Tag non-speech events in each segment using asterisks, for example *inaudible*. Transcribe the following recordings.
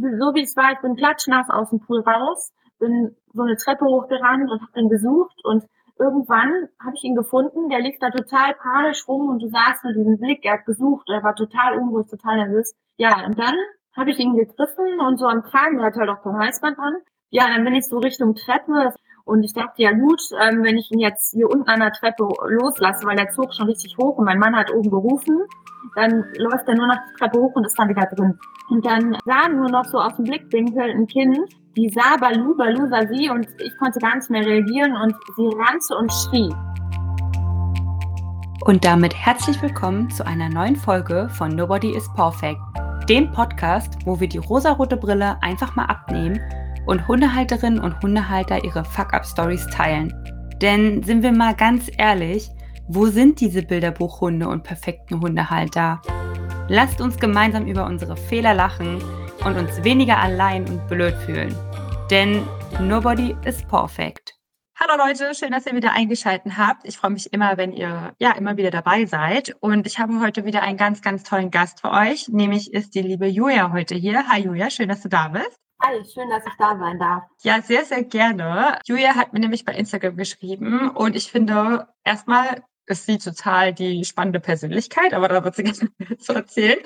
so wie es war, ich bin klatschnass aus dem Pool raus, bin so eine Treppe hochgerannt und habe ihn gesucht und irgendwann habe ich ihn gefunden, der lief da total panisch rum und du sahst nur diesen Blick, er hat gesucht, er war total unruhig, total nervös. Ja, und dann habe ich ihn gegriffen und so am Kragen, der hat halt auch kein Halsband dran. Ja, dann bin ich so Richtung Treppe und ich dachte, ja gut, ähm, wenn ich ihn jetzt hier unten an der Treppe loslasse, weil der zog schon richtig hoch und mein Mann hat oben gerufen, dann läuft er nur noch die Treppe hoch und ist dann wieder drin. Und dann sah nur noch so aus dem Blickwinkel ein Kind, die sah Balu, Balu sah sie und ich konnte gar nicht mehr reagieren und sie rannte und schrie. Und damit herzlich willkommen zu einer neuen Folge von Nobody is Perfect, dem Podcast, wo wir die rosarote Brille einfach mal abnehmen und Hundehalterinnen und Hundehalter ihre Fuck-Up-Stories teilen. Denn sind wir mal ganz ehrlich, wo sind diese Bilderbuchhunde und perfekten Hundehalter? Lasst uns gemeinsam über unsere Fehler lachen und uns weniger allein und blöd fühlen. Denn nobody is perfect. Hallo Leute, schön, dass ihr wieder eingeschaltet habt. Ich freue mich immer, wenn ihr ja immer wieder dabei seid. Und ich habe heute wieder einen ganz, ganz tollen Gast für euch. Nämlich ist die liebe Julia heute hier. Hi Julia, schön, dass du da bist. Hi, schön, dass ich da sein darf. Ja, sehr, sehr gerne. Julia hat mir nämlich bei Instagram geschrieben und ich finde, erstmal ist sie total die spannende Persönlichkeit, aber da wird sie *laughs* ganz viel zu erzählen.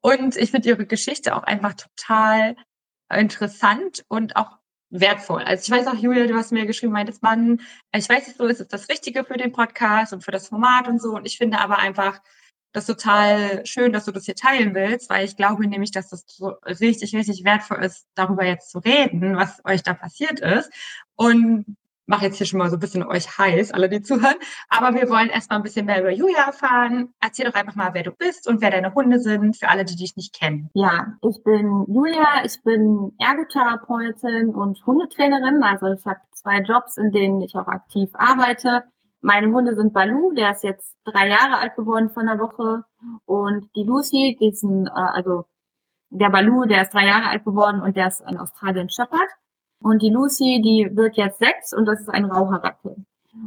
Und ich finde ihre Geschichte auch einfach total interessant und auch wertvoll. Also ich weiß auch, Julia, du hast mir geschrieben, meintest man, ich weiß nicht so, ist es das Richtige für den Podcast und für das Format und so. Und ich finde aber einfach, das total schön, dass du das hier teilen willst, weil ich glaube nämlich, dass das so richtig, richtig wertvoll ist, darüber jetzt zu reden, was euch da passiert ist. Und mache jetzt hier schon mal so ein bisschen euch heiß, alle, die zuhören. Aber wir wollen erstmal ein bisschen mehr über Julia erfahren. Erzähl doch einfach mal, wer du bist und wer deine Hunde sind, für alle, die dich nicht kennen. Ja, ich bin Julia, ich bin Ergotherapeutin und Hundetrainerin. Also ich habe zwei Jobs, in denen ich auch aktiv arbeite. Meine Hunde sind Balu, der ist jetzt drei Jahre alt geworden von der Woche. Und die Lucy, die ist ein, äh, also der Balu, der ist drei Jahre alt geworden und der ist ein Australian Shepherd. Und die Lucy, die wird jetzt sechs und das ist ein Raucherratte.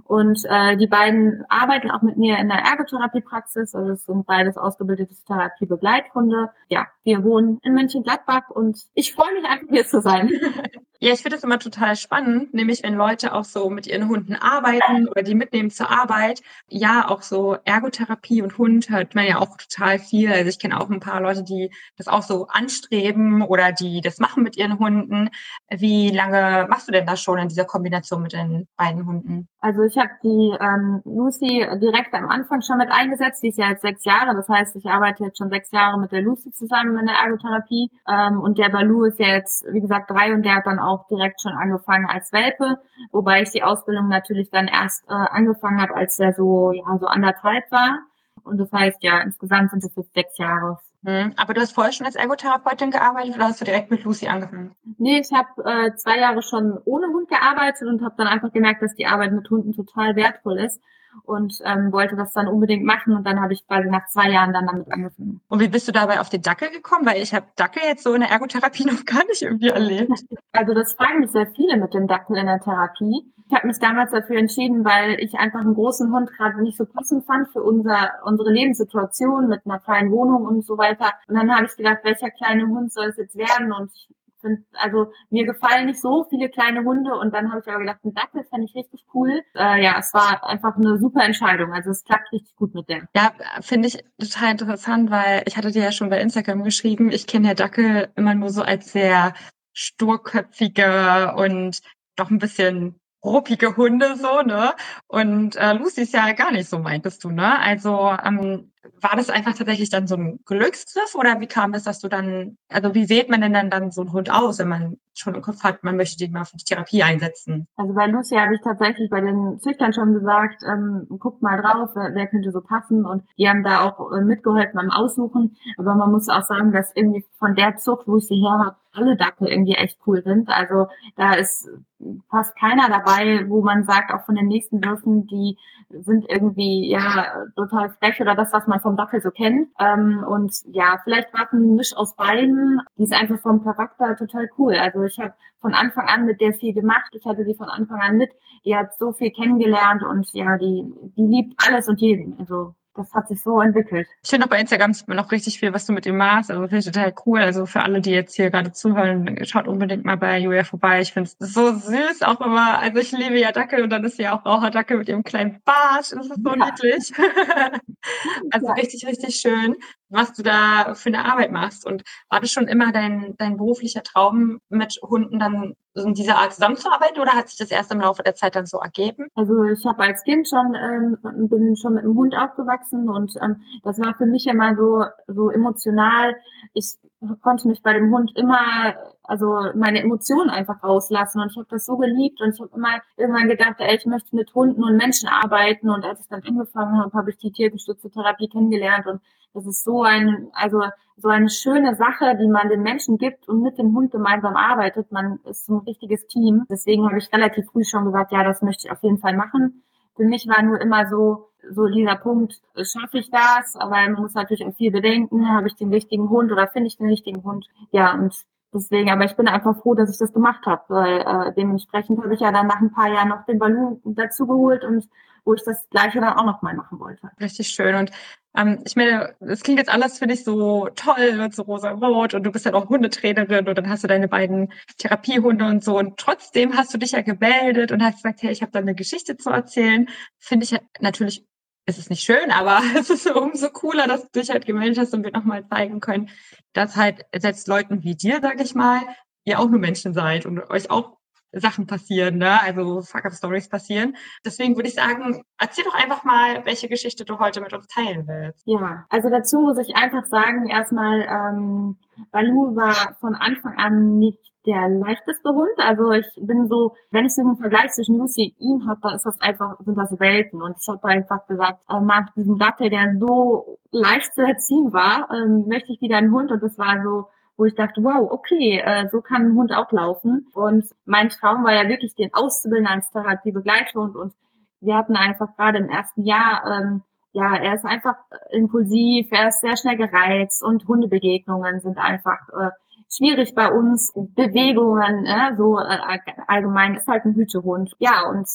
Und äh, die beiden arbeiten auch mit mir in der Ergotherapiepraxis. Also es sind beides ausgebildete Therapiebegleithunde. Ja, wir wohnen in Mönchengladbach und ich freue mich einfach hier zu sein. *laughs* Ja, ich finde das immer total spannend, nämlich wenn Leute auch so mit ihren Hunden arbeiten oder die mitnehmen zur Arbeit. Ja, auch so Ergotherapie und Hund hört man ja auch total viel. Also ich kenne auch ein paar Leute, die das auch so anstreben oder die das machen mit ihren Hunden. Wie lange machst du denn das schon in dieser Kombination mit den beiden Hunden? Also ich habe die ähm, Lucy direkt am Anfang schon mit eingesetzt. Die ist ja jetzt sechs Jahre. Das heißt, ich arbeite jetzt schon sechs Jahre mit der Lucy zusammen in der Ergotherapie. Ähm, und der Balu ist ja jetzt, wie gesagt, drei und der hat dann auch auch direkt schon angefangen als Welpe, wobei ich die Ausbildung natürlich dann erst äh, angefangen habe, als er so, ja, so anderthalb war. Und das heißt, ja, insgesamt sind es jetzt sechs Jahre. Mhm. Aber du hast vorher schon als Ergotherapeutin gearbeitet oder hast du direkt mit Lucy angefangen? Nee, ich habe äh, zwei Jahre schon ohne Hund gearbeitet und habe dann einfach gemerkt, dass die Arbeit mit Hunden total wertvoll ist und ähm, wollte das dann unbedingt machen und dann habe ich quasi nach zwei Jahren dann damit angefangen. Und wie bist du dabei auf den Dackel gekommen? Weil ich habe Dackel jetzt so in der Ergotherapie *laughs* noch gar nicht irgendwie erlebt. Also das fragen mich sehr viele mit dem Dackel in der Therapie. Ich habe mich damals dafür entschieden, weil ich einfach einen großen Hund gerade nicht so passend fand für unser, unsere Lebenssituation mit einer kleinen Wohnung und so weiter. Und dann habe ich gedacht, welcher kleine Hund soll es jetzt werden? Und ich sind, also mir gefallen nicht so viele kleine Hunde und dann habe ich aber gedacht, ein Dackel fände ich richtig cool. Äh, ja, es war einfach eine super Entscheidung. Also es klappt richtig gut mit dem. Ja, finde ich total interessant, weil ich hatte dir ja schon bei Instagram geschrieben, ich kenne ja Dackel immer nur so als sehr sturköpfige und doch ein bisschen ruppige Hunde so, ne? Und äh, Lucy ist ja gar nicht so, meintest du, ne? Also ähm, war das einfach tatsächlich dann so ein Glücksgriff oder wie kam es, dass du dann, also wie wählt man denn dann, dann so einen Hund aus, wenn man schon im Kopf hat, man möchte den mal für die Therapie einsetzen? Also bei Lucy habe ich tatsächlich bei den Züchtern schon gesagt, ähm, guckt mal drauf, wer, wer, könnte so passen und die haben da auch äh, mitgeholfen beim Aussuchen. Aber man muss auch sagen, dass irgendwie von der Zucht, wo ich sie her habe, alle Dackel irgendwie echt cool sind. Also da ist fast keiner dabei, wo man sagt, auch von den nächsten Würfen, die sind irgendwie ja total frech oder das, was man vom Dackel so kennt. Ähm, und ja, vielleicht war es ein Misch aus beiden. Die ist einfach vom Charakter total cool. Also ich habe von Anfang an mit der viel gemacht. Ich hatte sie von Anfang an mit. Die hat so viel kennengelernt und ja, die, die liebt alles und jeden. Also das hat sich so entwickelt. Ich finde auch bei Instagram noch richtig viel, was du mit ihm machst. Also finde ich total cool. Also für alle, die jetzt hier gerade zuhören, schaut unbedingt mal bei Julia vorbei. Ich finde es so süß auch immer. Also ich liebe ja Dackel und dann ist sie ja auch Raucherdackel mit ihrem kleinen Bart. Das ist so ja. niedlich. *laughs* also ja. richtig, richtig schön, was du da für eine Arbeit machst. Und war das schon immer dein, dein beruflicher Traum, mit Hunden dann in dieser Art zusammenzuarbeiten oder hat sich das erst im Laufe der Zeit dann so ergeben? Also ich habe als Kind schon ähm, bin schon mit einem Hund aufgewachsen und ähm, das war für mich immer so so emotional. Ich konnte mich bei dem Hund immer also meine Emotionen einfach rauslassen und ich habe das so geliebt und ich habe immer irgendwann gedacht, ey, ich möchte mit Hunden und Menschen arbeiten und als ich dann angefangen habe, habe ich die tiergestützte Therapie kennengelernt und das ist so ein also so eine schöne Sache, die man den Menschen gibt und mit dem Hund gemeinsam arbeitet. Man ist so ein richtiges Team. Deswegen habe ich relativ früh schon gesagt, ja, das möchte ich auf jeden Fall machen. Für mich war nur immer so, so dieser Punkt, schaffe ich das? Aber man muss natürlich auch viel bedenken, habe ich den richtigen Hund oder finde ich den richtigen Hund? Ja, und deswegen, aber ich bin einfach froh, dass ich das gemacht habe, weil äh, dementsprechend habe ich ja dann nach ein paar Jahren noch den Ballon dazu geholt und wo ich das gleiche dann auch nochmal machen wollte. Richtig schön. Und ähm, ich meine, es klingt jetzt alles für dich so toll und so rosa-rot und du bist ja auch Hundetrainerin und dann hast du deine beiden Therapiehunde und so und trotzdem hast du dich ja gemeldet und hast gesagt, hey, ich habe da eine Geschichte zu erzählen. Finde ich ja natürlich es ist nicht schön, aber *laughs* es ist umso cooler, dass du dich halt gemeldet hast und wir nochmal zeigen können, dass halt selbst Leuten wie dir, sag ich mal, ihr auch nur Menschen seid und euch auch Sachen passieren, ne? also Fuck-Up-Stories passieren. Deswegen würde ich sagen, erzähl doch einfach mal, welche Geschichte du heute mit uns teilen willst. Ja, also dazu muss ich einfach sagen, erstmal, ähm, Balu war von Anfang an nicht der leichteste Hund. Also ich bin so, wenn ich so einen Vergleich zwischen Lucy und ihm habe, da ist das einfach, sind das Welten. Und ich habe einfach gesagt, äh, mag diesen Gatte, der so leicht zu erziehen war, ähm, möchte ich wieder einen Hund. Und das war so, wo ich dachte, wow, okay, äh, so kann ein Hund auch laufen. Und mein Traum war ja wirklich, den auszubilden als Therapiebegleitung. Und wir hatten einfach gerade im ersten Jahr, ähm, ja, er ist einfach impulsiv, er ist sehr schnell gereizt und Hundebegegnungen sind einfach äh, schwierig bei uns. Bewegungen, äh, so äh, allgemein ist halt ein Hütehund. Ja, und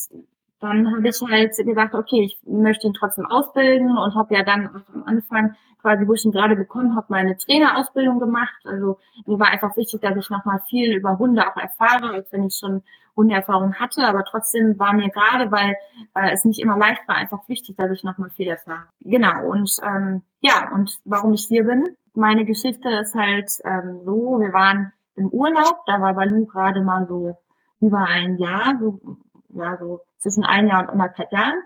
dann habe ich halt gedacht, okay, ich möchte ihn trotzdem ausbilden und habe ja dann am Anfang quasi, wo ich ihn gerade bekommen habe, meine Trainerausbildung gemacht. Also mir war einfach wichtig, dass ich nochmal viel über Hunde auch erfahre, als wenn ich schon Hundeerfahrung hatte. Aber trotzdem war mir gerade, weil äh, es nicht immer leicht war, einfach wichtig, dass ich nochmal viel erfahre. Genau. Und ähm, ja, und warum ich hier bin. Meine Geschichte ist halt ähm, so, wir waren im Urlaub, da war Balu gerade mal so über ein Jahr, so, ja, so zwischen ein Jahr und anderthalb Jahren.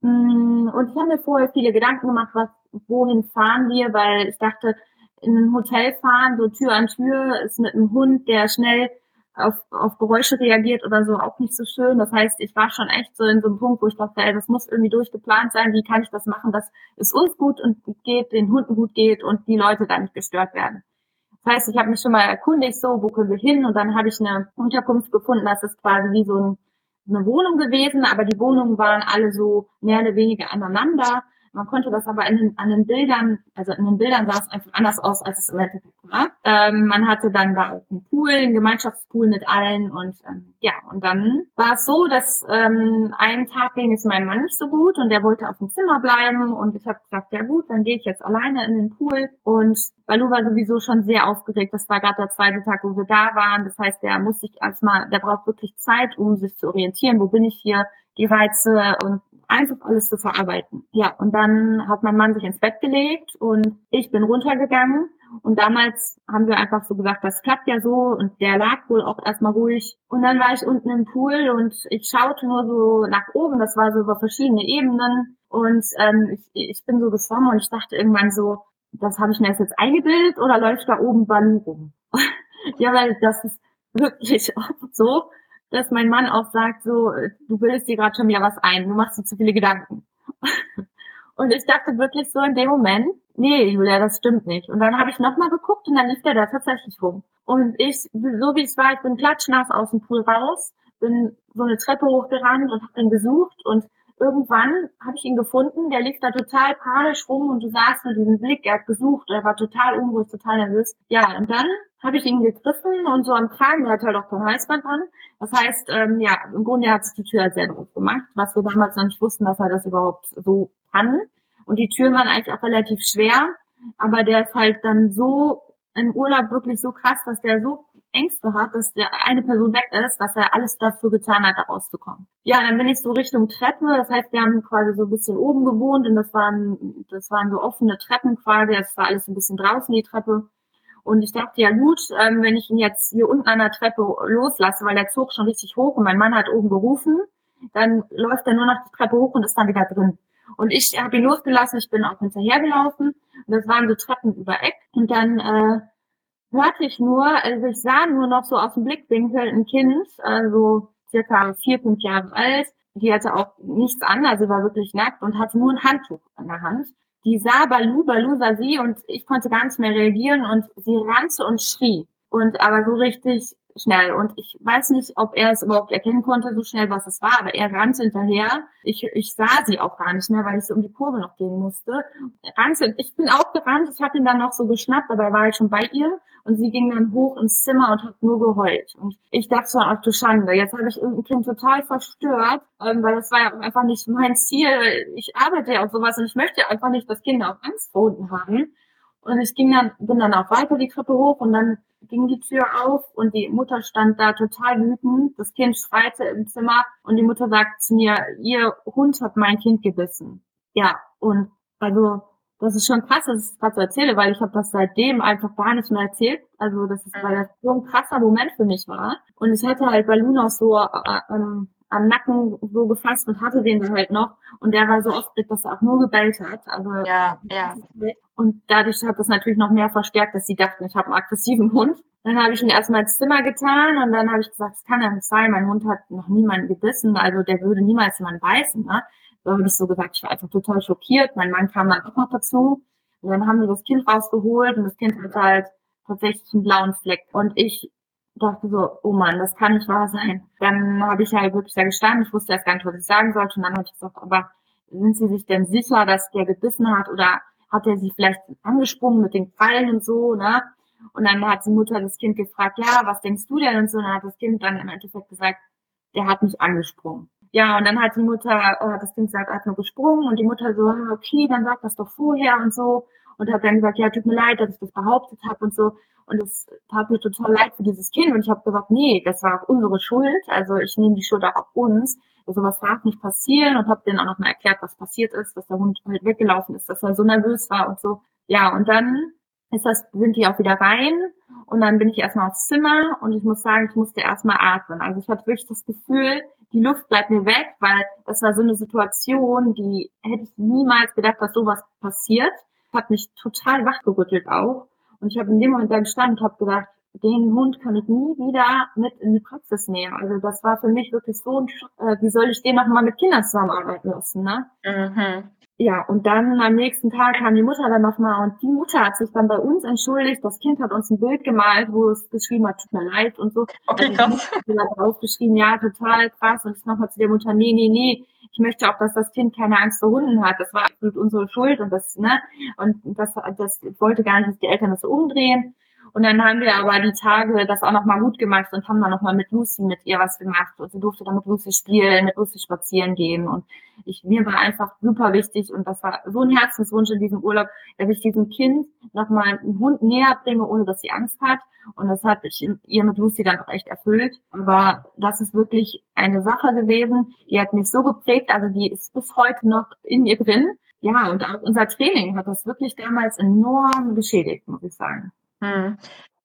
Mm, und ich habe mir vorher viele Gedanken gemacht, was, wohin fahren wir, weil ich dachte, in ein Hotel fahren, so Tür an Tür, ist mit einem Hund, der schnell auf, auf Geräusche reagiert oder so, auch nicht so schön. Das heißt, ich war schon echt so in so einem Punkt, wo ich dachte, ey, das muss irgendwie durchgeplant sein. Wie kann ich das machen, dass es uns gut und geht, den Hunden gut geht und die Leute da nicht gestört werden. Das heißt, ich habe mich schon mal erkundigt, so, wo können wir hin? Und dann habe ich eine Unterkunft gefunden, das ist quasi wie so ein eine Wohnung gewesen, aber die Wohnungen waren alle so mehr oder weniger aneinander. Man konnte das aber in den, an den Bildern, also in den Bildern sah es einfach anders aus, als es im Endeffekt war. Ähm, man hatte dann da auch einen Pool, einen Gemeinschaftspool mit allen und ähm, ja, und dann war es so, dass ähm, einen Tag ging es meinem Mann nicht so gut und der wollte auf dem Zimmer bleiben und ich habe gesagt, ja gut, dann gehe ich jetzt alleine in den Pool und Balu war sowieso schon sehr aufgeregt. Das war gerade der zweite Tag, wo wir da waren. Das heißt, der muss sich erstmal, der braucht wirklich Zeit, um sich zu orientieren. Wo bin ich hier? Die Reize und einfach alles zu verarbeiten. Ja, und dann hat mein Mann sich ins Bett gelegt und ich bin runtergegangen. Und damals haben wir einfach so gesagt, das klappt ja so und der lag wohl auch erstmal ruhig. Und dann war ich unten im Pool und ich schaute nur so nach oben, das war so über verschiedene Ebenen. Und ähm, ich, ich bin so geschwommen und ich dachte irgendwann so, das habe ich mir jetzt eingebildet oder läuft da oben Balu rum? *laughs* ja, weil das ist wirklich oft *laughs* so, dass mein Mann auch sagt, so, du bildest dir gerade schon wieder was ein, du machst dir zu viele Gedanken. *laughs* und ich dachte wirklich so in dem Moment, nee, Julia, das stimmt nicht. Und dann habe ich nochmal geguckt und dann lief der da tatsächlich rum. Und ich, so wie es war, ich bin klatschnass aus dem Pool raus, bin so eine Treppe hochgerannt und habe ihn gesucht und irgendwann habe ich ihn gefunden, der lief da total panisch rum und du sahst nur diesen Blick, er hat gesucht, er war total unruhig, total nervös. Ja, und dann habe ich ihn gegriffen und so am Kragen, der hat halt auch kein Halsband dran. Das heißt, ähm, ja, im Grunde hat sich die Tür halt selber aufgemacht, was wir damals noch nicht wussten, dass er das überhaupt so kann. Und die Türen waren eigentlich auch relativ schwer, aber der ist halt dann so im Urlaub wirklich so krass, dass der so Ängste hat, dass der eine Person weg ist, dass er alles dafür getan hat, da rauszukommen. Ja, dann bin ich so Richtung Treppe. Das heißt, wir haben quasi so ein bisschen oben gewohnt und das waren, das waren so offene Treppen quasi. Das war alles ein bisschen draußen, die Treppe. Und ich dachte, ja gut, ähm, wenn ich ihn jetzt hier unten an der Treppe loslasse, weil der zog schon richtig hoch und mein Mann hat oben gerufen, dann läuft er nur noch die Treppe hoch und ist dann wieder drin. Und ich habe ihn losgelassen, ich bin auch hinterhergelaufen. Und das waren so Treppen über Eck. Und dann äh, hörte ich nur, also ich sah nur noch so aus dem Blickwinkel ein Kind, also circa vier, fünf Jahre alt. Die hatte auch nichts an, also war wirklich nackt und hatte nur ein Handtuch in der Hand. Die sah Balu, Balu sah sie und ich konnte gar nicht mehr reagieren und sie rannte und schrie. Und aber so richtig schnell. Und ich weiß nicht, ob er es überhaupt erkennen konnte, so schnell, was es war, aber er rannte hinterher. Ich, ich sah sie auch gar nicht mehr, weil ich so um die Kurve noch gehen musste. Rannte, ich bin auch gerannt, ich habe ihn dann noch so geschnappt, er war halt schon bei ihr. Und sie ging dann hoch ins Zimmer und hat nur geheult. Und ich dachte so, ach du Schande, jetzt habe ich irgendein Kind total verstört, ähm, weil das war ja einfach nicht mein Ziel. Ich arbeite ja auf sowas und ich möchte einfach nicht, dass Kinder auch Angst vor Hunden haben. Und ich ging dann, bin dann auch weiter die Treppe hoch und dann ging die Tür auf und die Mutter stand da total wütend. Das Kind schreite im Zimmer und die Mutter sagt zu mir, ihr Hund hat mein Kind gebissen. Ja, und also das ist schon krass, dass ich das gerade so erzähle, weil ich habe das seitdem einfach gar nicht mehr erzählt. Also das ist, weil das so ein krasser Moment für mich war. Und ich hatte halt Balloon auch so äh, ähm, am Nacken so gefasst und hatte den dann halt noch. Und der war so oft, dass er auch nur gebellt hat. Also ja, ja. Und dadurch hat das natürlich noch mehr verstärkt, dass sie dachten, ich habe einen aggressiven Hund. Dann habe ich ihn erstmal ins Zimmer getan und dann habe ich gesagt, das kann ja nicht sein, mein Hund hat noch niemanden gebissen, also der würde niemals jemanden beißen. Ne? So habe ich so gesagt, ich war einfach total schockiert. Mein Mann kam dann auch noch dazu. Und dann haben wir das Kind rausgeholt und das Kind hat halt tatsächlich einen blauen Fleck. Und ich dachte so, oh Mann, das kann nicht wahr sein. Dann habe ich halt wirklich da gestanden, ich wusste erst gar nicht, was ich sagen sollte. Und dann habe ich gesagt, aber sind Sie sich denn sicher, dass der gebissen hat oder hat er sie vielleicht angesprungen mit den Krallen und so, ne? Und dann hat die Mutter das Kind gefragt, ja, was denkst du denn und so, und dann hat das Kind dann im Endeffekt gesagt, der hat mich angesprungen. Ja, und dann hat die Mutter, äh, das Kind gesagt, er hat nur gesprungen und die Mutter so, okay, dann sag das doch vorher und so. Und hat dann gesagt, ja, tut mir leid, dass ich das behauptet habe und so. Und es tat mir total leid für dieses Kind. Und ich habe gesagt, nee, das war auch unsere Schuld. Also ich nehme die Schuld auch auf uns. Also was darf nicht passieren und habe denen auch noch mal erklärt, was passiert ist, dass der Hund halt weggelaufen ist, dass er so nervös war und so. Ja, und dann ist das, sind die auch wieder rein und dann bin ich erstmal aufs Zimmer und ich muss sagen, ich musste erstmal atmen. Also ich hatte wirklich das Gefühl, die Luft bleibt mir weg, weil das war so eine Situation, die hätte ich niemals gedacht, dass sowas passiert. Hat mich total wachgerüttelt auch. Und ich habe in dem Moment da gestanden und habe gedacht, den Hund kann ich nie wieder mit in die Praxis nehmen. Also das war für mich wirklich so ein Schock. Äh, wie soll ich den noch mal mit Kindern zusammenarbeiten lassen, ne? Mhm. Ja, und dann am nächsten Tag kam die Mutter dann nochmal und die Mutter hat sich dann bei uns entschuldigt. Das Kind hat uns ein Bild gemalt, wo es geschrieben hat, tut mir leid und so. Okay, also krass. Draufgeschrieben, ja, total krass. Und ich nochmal zu der Mutter, nee, nee, nee, ich möchte auch, dass das Kind keine Angst vor Hunden hat. Das war absolut unsere Schuld und das, ne, und das, das wollte gar nicht, dass die Eltern das so umdrehen. Und dann haben wir aber die Tage das auch nochmal gut gemacht und haben dann nochmal mit Lucy, mit ihr was gemacht. Und sie durfte dann mit Lucy spielen, mit Lucy spazieren gehen. Und ich, mir war einfach super wichtig und das war so ein Herzenswunsch in diesem Urlaub, dass ich diesem Kind nochmal einen Hund näher bringe, ohne dass sie Angst hat. Und das hat ich ihr mit Lucy dann auch echt erfüllt. Aber das ist wirklich eine Sache gewesen, die hat mich so geprägt, also die ist bis heute noch in ihr drin. Ja, und auch unser Training hat das wirklich damals enorm geschädigt, muss ich sagen. Hm.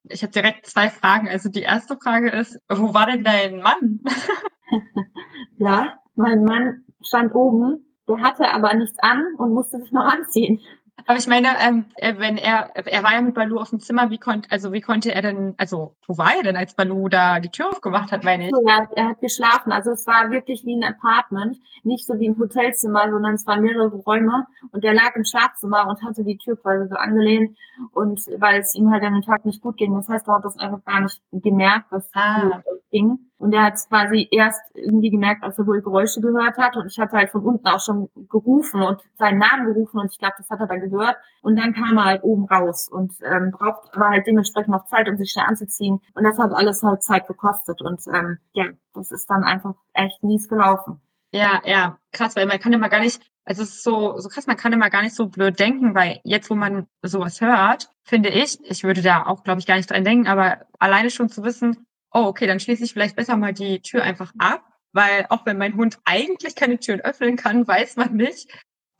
Ich habe direkt zwei Fragen. Also die erste Frage ist, wo war denn dein Mann? *laughs* ja, mein Mann stand oben, der hatte aber nichts an und musste sich noch anziehen. Aber ich meine, ähm, äh, wenn er, er war ja mit Balu auf dem Zimmer, wie konnte, also wie konnte er denn, also wo war er denn, als Balu da die Tür aufgemacht hat, meine ich? Ja, er hat geschlafen. Also es war wirklich wie ein Apartment, nicht so wie ein Hotelzimmer, sondern es waren mehrere Räume und er lag im Schlafzimmer und hatte die Tür quasi so angelehnt und weil es ihm halt an dem Tag nicht gut ging. Das heißt, er hat das einfach gar nicht gemerkt, dass ah. ging. Und er hat es quasi erst irgendwie gemerkt, als er wohl Geräusche gehört hat. Und ich hatte halt von unten auch schon gerufen und seinen Namen gerufen. Und ich glaube, das hat er dann gehört. Und dann kam er halt oben raus und ähm, braucht aber halt dementsprechend noch Zeit, um sich schnell anzuziehen. Und das hat alles halt Zeit gekostet. Und ähm, ja, das ist dann einfach echt mies gelaufen. Ja, ja, krass, weil man kann immer gar nicht, also es ist so, so krass, man kann immer gar nicht so blöd denken, weil jetzt, wo man sowas hört, finde ich, ich würde da auch, glaube ich, gar nicht dran denken, aber alleine schon zu wissen, oh, okay, dann schließe ich vielleicht besser mal die Tür einfach ab, weil auch wenn mein Hund eigentlich keine Türen öffnen kann, weiß man nicht,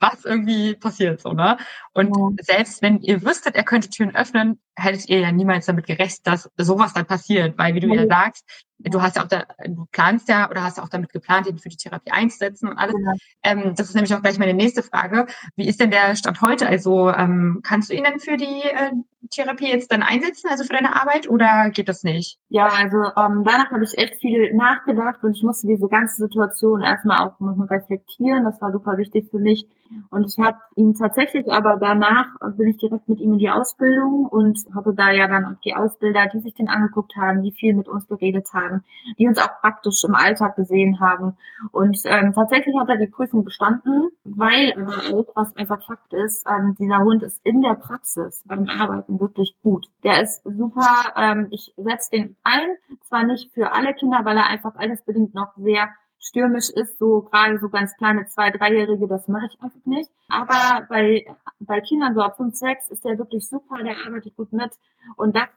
was irgendwie passiert, so, ne? Und ja. selbst wenn ihr wüsstet, er könnte Türen öffnen, hättet ihr ja niemals damit gerechnet, dass sowas dann passiert, weil, wie du ja, ja sagst, du hast ja auch da, du planst ja oder hast ja auch damit geplant, ihn für die Therapie einzusetzen und alles. Ja. Ähm, das ist nämlich auch gleich meine nächste Frage. Wie ist denn der Stand heute? Also ähm, kannst du ihn denn für die äh, Therapie jetzt dann einsetzen, also für deine Arbeit, oder geht das nicht? Ja, also ähm, danach habe ich echt viel nachgedacht und ich musste diese ganze Situation erstmal auch nochmal reflektieren. Das war super wichtig für mich. Und ich habe ihn tatsächlich, aber danach bin ich direkt mit ihm in die Ausbildung und habe da ja dann auch die Ausbilder, die sich den angeguckt haben, die viel mit uns geredet haben, die uns auch praktisch im Alltag gesehen haben. Und ähm, tatsächlich hat er die Prüfung bestanden, weil auch, was einfach Fakt ist, ähm, dieser Hund ist in der Praxis beim Arbeiten wirklich gut. Der ist super, ähm, ich setze den ein, zwar nicht für alle Kinder, weil er einfach alles bedingt noch sehr stürmisch ist, so gerade so ganz kleine zwei, dreijährige, das mache ich einfach nicht. Aber bei, bei Kindern so ab fünf, sechs ist der wirklich super, der arbeitet gut mit und das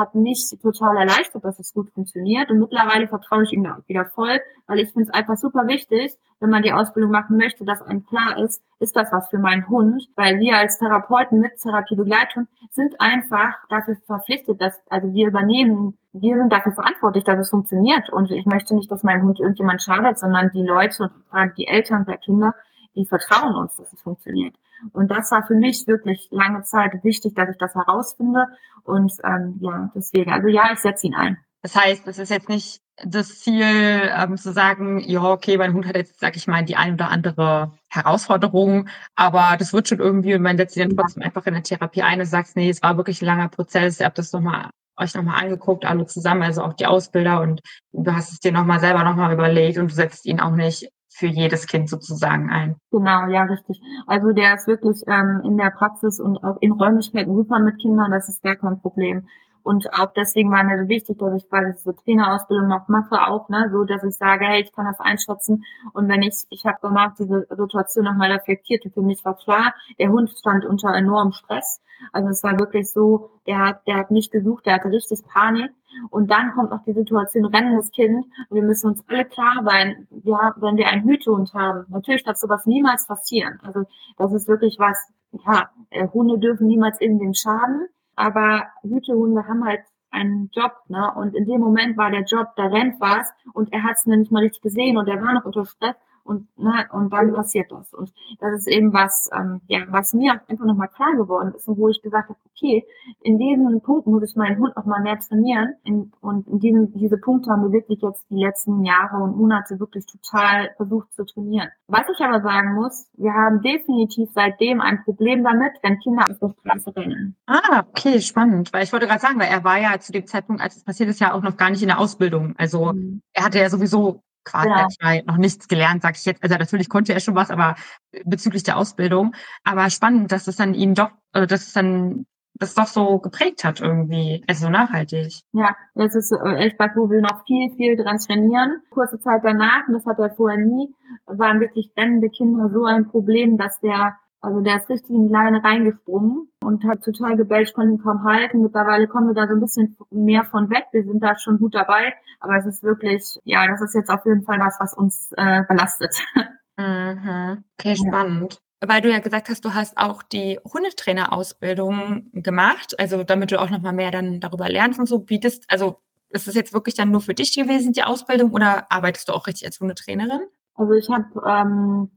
hat mich total erleichtert, dass es gut funktioniert. Und mittlerweile vertraue ich ihm wieder voll, weil ich finde es einfach super wichtig, wenn man die Ausbildung machen möchte, dass einem klar ist, ist das was für meinen Hund? Weil wir als Therapeuten mit Therapiebegleitung sind einfach dafür verpflichtet, dass, also wir übernehmen, wir sind dafür verantwortlich, dass es funktioniert. Und ich möchte nicht, dass mein Hund irgendjemand schadet, sondern die Leute und die Eltern der Kinder, die vertrauen uns, dass es funktioniert. Und das war für mich wirklich lange Zeit wichtig, dass ich das herausfinde. Und ähm, ja, deswegen, also ja, ich setze ihn ein. Das heißt, es ist jetzt nicht das Ziel, ähm, zu sagen, ja, okay, mein Hund hat jetzt, sag ich mal, die ein oder andere Herausforderung, aber das wird schon irgendwie und man setzt sich dann trotzdem einfach in der Therapie ein und sagt, nee, es war wirklich ein langer Prozess, ihr habt das nochmal euch nochmal angeguckt, alle zusammen, also auch die Ausbilder und du hast es dir nochmal selber nochmal überlegt und du setzt ihn auch nicht für jedes Kind sozusagen ein. Genau, ja, richtig. Also der ist wirklich ähm, in der Praxis und auch in Räumlichkeiten super mit Kindern, das ist gar kein Problem. Und auch deswegen war mir so wichtig, dass ich quasi diese Trainerausbildung noch mache, auch, ne, so dass ich sage, hey, ich kann das einschätzen. Und wenn ich, ich habe danach diese Situation nochmal reflektiert und für mich war klar, der Hund stand unter enormem Stress. Also es war wirklich so, der hat, der hat nicht gesucht, der hatte richtig Panik. Und dann kommt noch die Situation rennendes Kind. Und wir müssen uns alle klar sein, ja, wenn wir einen Hütehund haben, natürlich darf sowas niemals passieren. Also das ist wirklich was, ja, äh, Hunde dürfen niemals in den Schaden aber Hütehunde haben halt einen Job, ne? Und in dem Moment war der Job, da rennt was und er hat es nicht mal richtig gesehen und er war noch unter Stress und, ne, und dann passiert das. Und das ist eben was, ähm, ja, was mir einfach nochmal klar geworden ist und wo ich gesagt habe, okay, in diesen Punkten muss ich meinen Hund noch mal mehr trainieren. In, und in diesen, diese Punkte haben wir wirklich jetzt die letzten Jahre und Monate wirklich total versucht zu trainieren. Was ich aber sagen muss, wir haben definitiv seitdem ein Problem damit, wenn Kinder auf der Straße rennen. Ah, okay, spannend. Weil ich wollte gerade sagen, weil er war ja zu dem Zeitpunkt, als es passiert ist, ja auch noch gar nicht in der Ausbildung. Also mhm. er hatte ja sowieso quasi ja. noch nichts gelernt, sage ich jetzt. Also natürlich konnte er schon was, aber bezüglich der Ausbildung. Aber spannend, dass es dann ihn doch, also dass es dann das doch so geprägt hat irgendwie, also so nachhaltig. Ja, das ist echt was, wo wir noch viel, viel dran trainieren. Kurze Zeit danach, und das hat er vorher nie, waren wirklich brennende Kinder so ein Problem, dass der also der ist richtig in die Leine reingesprungen und hat total gebellt, konnte ihn kaum halten. Mittlerweile kommen wir da so ein bisschen mehr von weg. Wir sind da schon gut dabei. Aber es ist wirklich, ja, das ist jetzt auf jeden Fall was, was uns äh, belastet. *laughs* Mhm. Okay, spannend. Ja. Weil du ja gesagt hast, du hast auch die Hundetrainerausbildung gemacht, also damit du auch nochmal mehr dann darüber lernst und so bietest. Also ist es jetzt wirklich dann nur für dich gewesen, die Ausbildung, oder arbeitest du auch richtig als Hundetrainerin? Also ich habe ähm,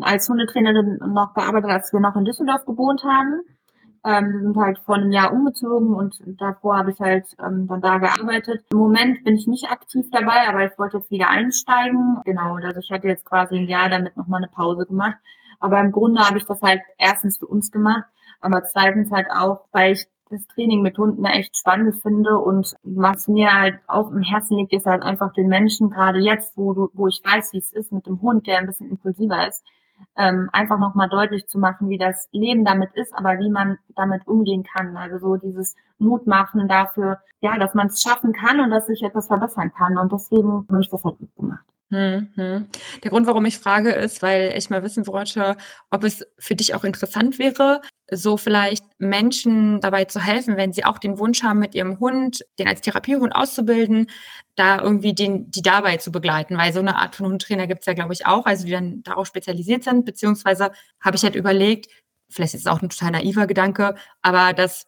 als Hundetrainerin noch gearbeitet, als wir noch in Düsseldorf gewohnt haben. Ähm, sind halt vor einem Jahr umgezogen und davor habe ich halt ähm, dann da gearbeitet. Im Moment bin ich nicht aktiv dabei, aber ich wollte jetzt wieder einsteigen. Genau, also ich hatte jetzt quasi ein Jahr damit nochmal eine Pause gemacht. Aber im Grunde habe ich das halt erstens für uns gemacht, aber zweitens halt auch, weil ich das Training mit Hunden echt spannend finde und was mir halt auch im Herzen liegt, ist halt einfach den Menschen, gerade jetzt, wo du, wo ich weiß, wie es ist mit dem Hund, der ein bisschen impulsiver ist, ähm, einfach nochmal deutlich zu machen, wie das Leben damit ist, aber wie man damit umgehen kann. Also so dieses Mut machen dafür, ja, dass man es schaffen kann und dass sich etwas verbessern kann. Und deswegen habe ich das halt mitgemacht. Mhm. Der Grund, warum ich frage, ist, weil ich mal wissen wollte, ob es für dich auch interessant wäre, so vielleicht Menschen dabei zu helfen, wenn sie auch den Wunsch haben, mit ihrem Hund, den als Therapiehund auszubilden, da irgendwie den, die dabei zu begleiten. Weil so eine Art von Hundtrainer gibt es ja, glaube ich, auch, also die dann darauf spezialisiert sind, beziehungsweise habe ich halt überlegt, vielleicht ist es auch ein total naiver Gedanke, aber das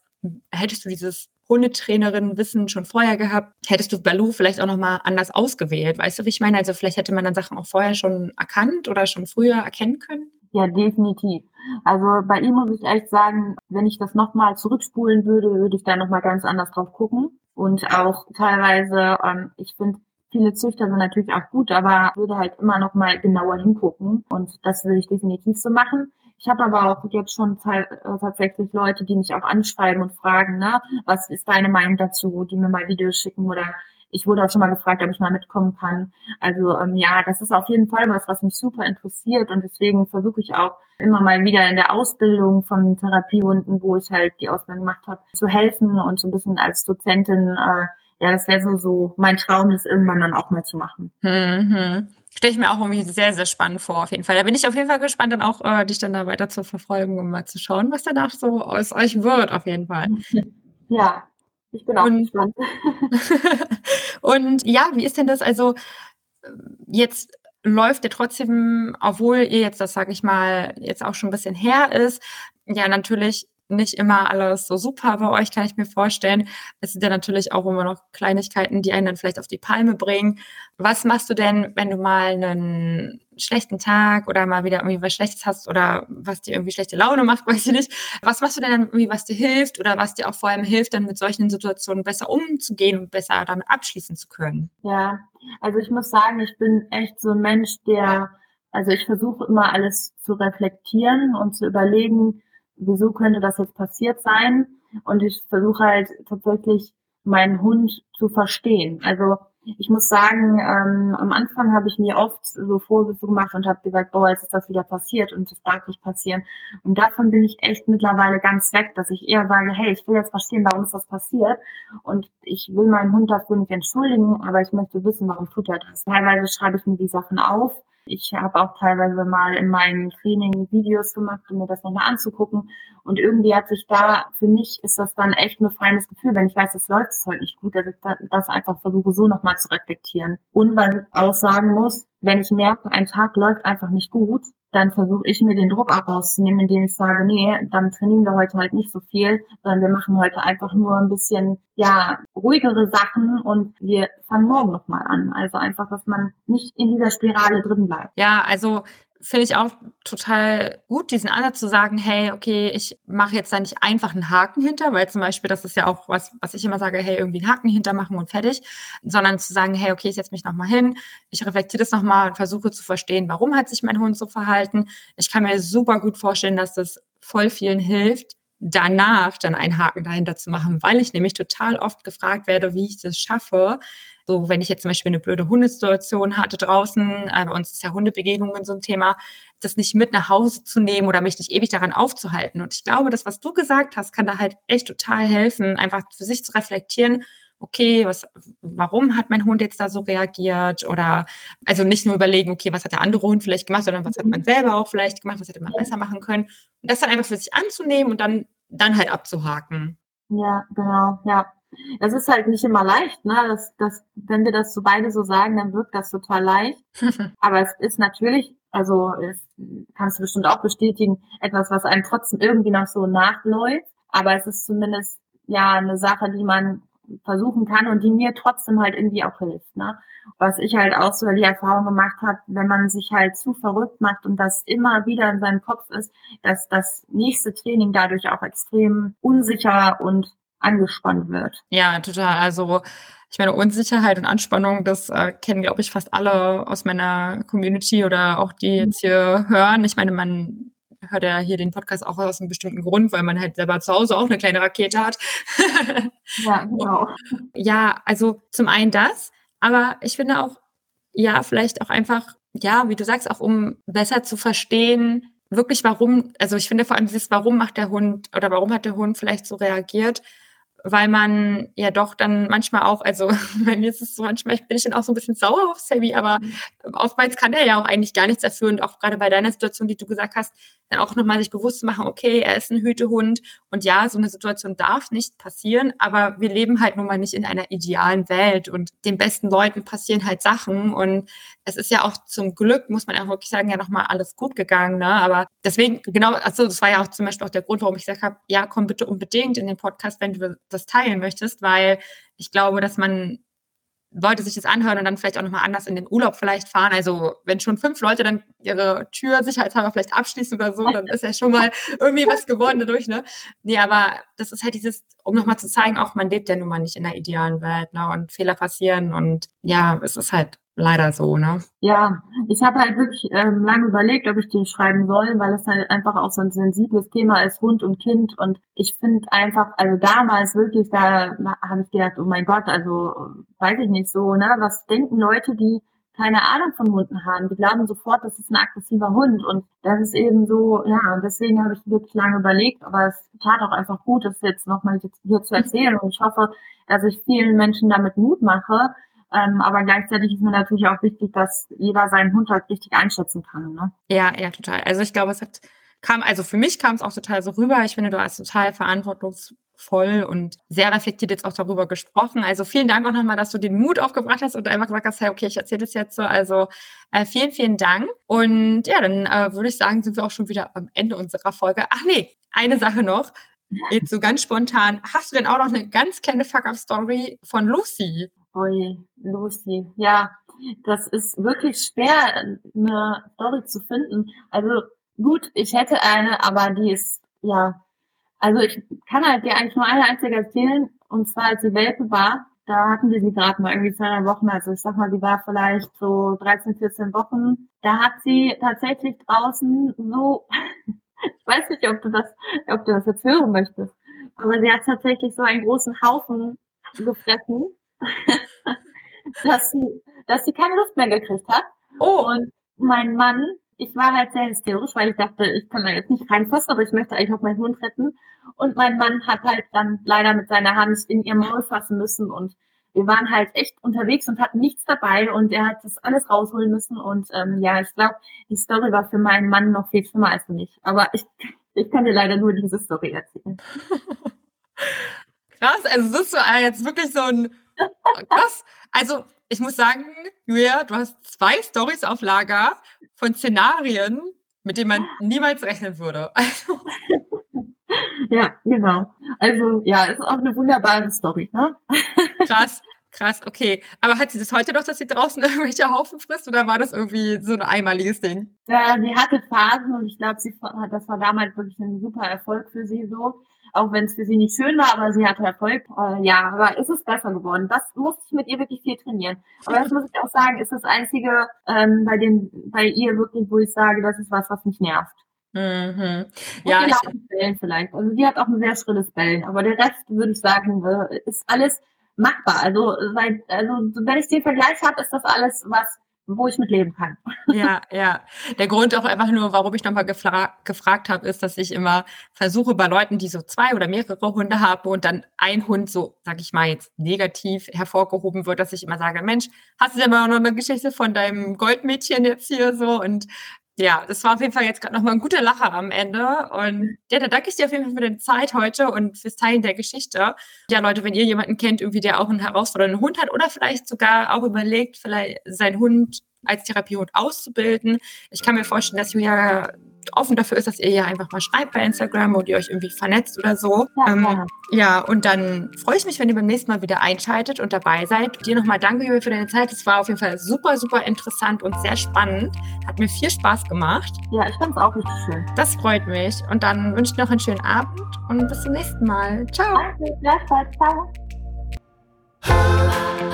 hättest du dieses Hundetrainerin-Wissen schon vorher gehabt, hättest du Baloo vielleicht auch nochmal anders ausgewählt. Weißt du, wie ich meine? Also vielleicht hätte man dann Sachen auch vorher schon erkannt oder schon früher erkennen können? Ja, definitiv. Also bei ihm muss ich echt sagen, wenn ich das nochmal zurückspulen würde, würde ich da nochmal ganz anders drauf gucken. Und auch teilweise, ähm, ich finde, viele Züchter sind natürlich auch gut, aber würde halt immer noch mal genauer hingucken. Und das würde ich definitiv so machen. Ich habe aber auch jetzt schon äh, tatsächlich Leute, die mich auch anschreiben und fragen, ne, was ist deine Meinung dazu, die mir mal Videos schicken oder ich wurde auch schon mal gefragt, ob ich mal mitkommen kann. Also ähm, ja, das ist auf jeden Fall was, was mich super interessiert und deswegen versuche ich auch immer mal wieder in der Ausbildung von Therapiehunden, wo ich halt die Ausbildung gemacht habe, zu helfen und so ein bisschen als Dozentin äh, ja, das wäre so, so mein Traum, das irgendwann dann auch mal zu machen. Mhm. Stelle ich mir auch irgendwie sehr, sehr spannend vor, auf jeden Fall. Da bin ich auf jeden Fall gespannt, dann auch äh, dich dann da weiter zu verfolgen und mal zu schauen, was danach so aus euch wird, auf jeden Fall. *laughs* Ja, ich bin auch und, gespannt. *laughs* und ja, wie ist denn das? Also jetzt läuft ja trotzdem, obwohl ihr jetzt, das sage ich mal, jetzt auch schon ein bisschen her ist, ja natürlich nicht immer alles so super bei euch, kann ich mir vorstellen. Es sind ja natürlich auch immer noch Kleinigkeiten, die einen dann vielleicht auf die Palme bringen. Was machst du denn, wenn du mal einen schlechten Tag oder mal wieder irgendwie was Schlechtes hast oder was dir irgendwie schlechte Laune macht, *laughs* weiß ich nicht. Was machst du denn dann irgendwie, was dir hilft oder was dir auch vor allem hilft, dann mit solchen Situationen besser umzugehen und besser damit abschließen zu können? Ja, also ich muss sagen, ich bin echt so ein Mensch, der, also ich versuche immer alles zu reflektieren und zu überlegen, wieso könnte das jetzt passiert sein? Und ich versuche halt tatsächlich meinen Hund zu verstehen. Also ich muss sagen, ähm, am Anfang habe ich mir oft so Vorwürfe gemacht und habe gesagt, boah, jetzt ist das wieder passiert und das darf nicht passieren. Und davon bin ich echt mittlerweile ganz weg, dass ich eher sage, hey, ich will jetzt verstehen, warum ist das passiert. Und ich will meinen Hund dafür nicht entschuldigen, aber ich möchte wissen, warum tut er das. Teilweise schreibe ich mir die Sachen auf ich habe auch teilweise mal in meinem Training Videos gemacht, um mir das nochmal anzugucken. Und irgendwie hat sich da, für mich ist das dann echt ein befreiendes Gefühl, wenn ich weiß, es läuft es heute nicht gut, dass ich das einfach versuche, so nochmal zu reflektieren. Und ich auch sagen muss, wenn ich merke, ein Tag läuft einfach nicht gut, dann versuche ich mir den Druck auch rauszunehmen, indem ich sage, nee, dann trainieren wir heute halt nicht so viel, sondern wir machen heute einfach nur ein bisschen, ja, ruhigere Sachen und wir fangen morgen nochmal an. Also einfach, dass man nicht in dieser Spirale drin bleibt. Ja, also finde ich auch total gut, diesen Ansatz zu sagen, hey, okay, ich mache jetzt da nicht einfach einen Haken hinter, weil zum Beispiel, das ist ja auch was, was ich immer sage, hey, irgendwie einen Haken hinter machen und fertig, sondern zu sagen, hey, okay, ich setze mich nochmal hin, ich reflektiere das nochmal und versuche zu verstehen, warum hat sich mein Hund so verhalten. Ich kann mir super gut vorstellen, dass das voll vielen hilft, danach dann einen Haken dahinter zu machen, weil ich nämlich total oft gefragt werde, wie ich das schaffe, so, wenn ich jetzt zum Beispiel eine blöde Hundesituation hatte draußen, äh, bei uns ist ja Hundebegegnungen so ein Thema, das nicht mit nach Hause zu nehmen oder mich nicht ewig daran aufzuhalten. Und ich glaube, das, was du gesagt hast, kann da halt echt total helfen, einfach für sich zu reflektieren, okay, was, warum hat mein Hund jetzt da so reagiert? Oder also nicht nur überlegen, okay, was hat der andere Hund vielleicht gemacht, sondern was hat man selber auch vielleicht gemacht, was hätte man besser machen können. Und das dann einfach für sich anzunehmen und dann, dann halt abzuhaken. Ja, genau, ja. Das ist halt nicht immer leicht, ne? Das, das, wenn wir das so beide so sagen, dann wirkt das total leicht. *laughs* Aber es ist natürlich, also es kannst du bestimmt auch bestätigen, etwas, was einem trotzdem irgendwie noch so nachläuft. Aber es ist zumindest ja eine Sache, die man versuchen kann und die mir trotzdem halt irgendwie auch hilft. Ne? Was ich halt auch so die Erfahrung gemacht habe, wenn man sich halt zu verrückt macht und das immer wieder in seinem Kopf ist, dass das nächste Training dadurch auch extrem unsicher und angespannt wird. Ja, total. Also ich meine, Unsicherheit und Anspannung, das äh, kennen, glaube ich, fast alle aus meiner Community oder auch die jetzt hier hören. Ich meine, man hört ja hier den Podcast auch aus einem bestimmten Grund, weil man halt selber zu Hause auch eine kleine Rakete hat. *laughs* ja, genau. *laughs* Ja, also zum einen das, aber ich finde auch, ja, vielleicht auch einfach, ja, wie du sagst, auch um besser zu verstehen, wirklich warum, also ich finde vor allem dieses, warum macht der Hund oder warum hat der Hund vielleicht so reagiert, weil man ja doch dann manchmal auch, also *laughs* bei mir ist es so, manchmal bin ich dann auch so ein bisschen sauer auf Sammy, aber mhm. oftmals kann er ja auch eigentlich gar nichts dafür und auch gerade bei deiner Situation, die du gesagt hast, dann auch nochmal sich bewusst zu machen, okay, er ist ein Hütehund und ja, so eine Situation darf nicht passieren, aber wir leben halt nun mal nicht in einer idealen Welt und den besten Leuten passieren halt Sachen und es ist ja auch zum Glück, muss man ja wirklich sagen, ja nochmal alles gut gegangen, ne? aber deswegen, genau, also das war ja auch zum Beispiel auch der Grund, warum ich gesagt habe, ja, komm bitte unbedingt in den Podcast, wenn du das teilen möchtest, weil ich glaube, dass man Leute sich das anhören und dann vielleicht auch nochmal anders in den Urlaub vielleicht fahren. Also wenn schon fünf Leute dann ihre Tür sicherheitshalber vielleicht abschließen oder so, dann ist ja schon mal irgendwie was geworden dadurch, ne? Nee, aber das ist halt dieses, um nochmal zu zeigen, auch man lebt ja nun mal nicht in der idealen Welt, ne? Und Fehler passieren und ja, es ist halt leider so, ne? Ja, ich habe halt wirklich ähm, lange überlegt, ob ich den schreiben soll, weil es halt einfach auch so ein sensibles Thema ist, Hund und Kind. Und ich finde einfach, also damals wirklich, da habe ich gedacht, oh mein Gott, also weiß ich nicht so, ne? Was denken Leute, die keine Ahnung von Hunden haben. Die glauben sofort, das ist ein aggressiver Hund. Und das ist eben so, ja, und deswegen habe ich wirklich lange überlegt, aber es tat auch einfach gut, das jetzt nochmal hier zu erzählen. Und ich hoffe, dass ich vielen Menschen damit Mut mache, ähm, aber gleichzeitig ist mir natürlich auch wichtig, dass jeder seinen Hund halt richtig einschätzen kann. Ne? Ja, ja, total. Also ich glaube, es hat kam, also für mich kam es auch total so rüber. Ich finde, du hast total verantwortungsvoll und sehr reflektiert jetzt auch darüber gesprochen. Also vielen Dank auch nochmal, dass du den Mut aufgebracht hast und einfach gesagt hast, hey, okay, ich erzähle das jetzt so. Also äh, vielen, vielen Dank. Und ja, dann äh, würde ich sagen, sind wir auch schon wieder am Ende unserer Folge. Ach nee, eine Sache noch. *laughs* Jetzt so ganz spontan. Hast du denn auch noch eine ganz kleine Fuck-Up-Story von Lucy? Ui, Lucy. Ja, das ist wirklich schwer, eine Story zu finden. Also gut, ich hätte eine, aber die ist, ja, also ich kann halt dir eigentlich nur eine einzige erzählen, und zwar als sie Welpe war, da hatten wir sie gerade mal irgendwie zwei Wochen, also ich sag mal, die war vielleicht so 13, 14 Wochen. Da hat sie tatsächlich draußen so, *laughs* ich weiß nicht, ob du das, ob du das jetzt hören möchtest, aber sie hat tatsächlich so einen großen Haufen gefressen *laughs* dass, sie, dass sie keine Luft mehr gekriegt hat. Oh. Und mein Mann, ich war halt sehr hysterisch, weil ich dachte, ich kann da jetzt nicht reinfassen, aber ich möchte eigentlich auch meinen Hund retten. Und mein Mann hat halt dann leider mit seiner Hand in ihr Maul fassen müssen und wir waren halt echt unterwegs und hatten nichts dabei und er hat das alles rausholen müssen und ähm, ja, ich glaube, die Story war für meinen Mann noch viel schlimmer als für mich. Aber ich, ich kann dir leider nur diese Story erzählen. *laughs* Krass, also das ist so jetzt wirklich so ein Krass. Also, ich muss sagen, Julia, du hast zwei Stories auf Lager von Szenarien, mit denen man niemals rechnen würde. Also. *laughs* Ja, genau. Also, ja, ist auch eine wunderbare Story, ne? *laughs* Krass. Krass, okay. Aber hat sie das heute noch, dass sie draußen *laughs* irgendwelche Haufen frisst oder war das irgendwie so ein einmaliges Ding? Ja, sie hatte Phasen und ich glaube, das war damals wirklich ein super Erfolg für sie so auch wenn es für sie nicht schön war, aber sie hatte Erfolg. Äh, ja, aber ist es besser geworden. Das musste ich mit ihr wirklich viel trainieren. Aber das muss ich auch sagen, ist das Einzige ähm, bei dem, bei ihr wirklich, wo ich sage, das ist was, was mich nervt. Mhm. Ja, ich, Bellen vielleicht. Also die hat auch ein sehr schrilles Bellen, aber der Rest würde ich sagen, äh, ist alles machbar. Also, seit, also wenn ich den Vergleich habe, ist das alles was wo ich mit leben kann. Ja, ja. Der Grund auch einfach nur, warum ich nochmal gefra gefragt habe, ist, dass ich immer versuche bei Leuten, die so zwei oder mehrere Hunde haben und dann ein Hund so, sag ich mal jetzt, negativ hervorgehoben wird, dass ich immer sage, Mensch, hast du denn mal noch eine Geschichte von deinem Goldmädchen jetzt hier so? Und ja, das war auf jeden Fall jetzt gerade nochmal ein guter Lacher am Ende. Und ja, da danke ich dir auf jeden Fall für deine Zeit heute und fürs Teilen der Geschichte. Ja, Leute, wenn ihr jemanden kennt, irgendwie, der auch einen herausfordernden Hund hat oder vielleicht sogar auch überlegt, vielleicht seinen Hund als Therapiehund auszubilden. Ich kann mir vorstellen, dass Julia offen dafür ist, dass ihr ja einfach mal schreibt bei Instagram und ihr euch irgendwie vernetzt oder so. Ja, ähm, ja, und dann freue ich mich, wenn ihr beim nächsten Mal wieder einschaltet und dabei seid. Dir nochmal danke, Julia, für deine Zeit. Es war auf jeden Fall super, super interessant und sehr spannend. Hat mir viel Spaß gemacht. Ja, ich fand es auch richtig schön. Das freut mich. Und dann wünsche ich noch einen schönen Abend und bis zum nächsten Mal. Ciao. Danke, gleichfalls. Ciao.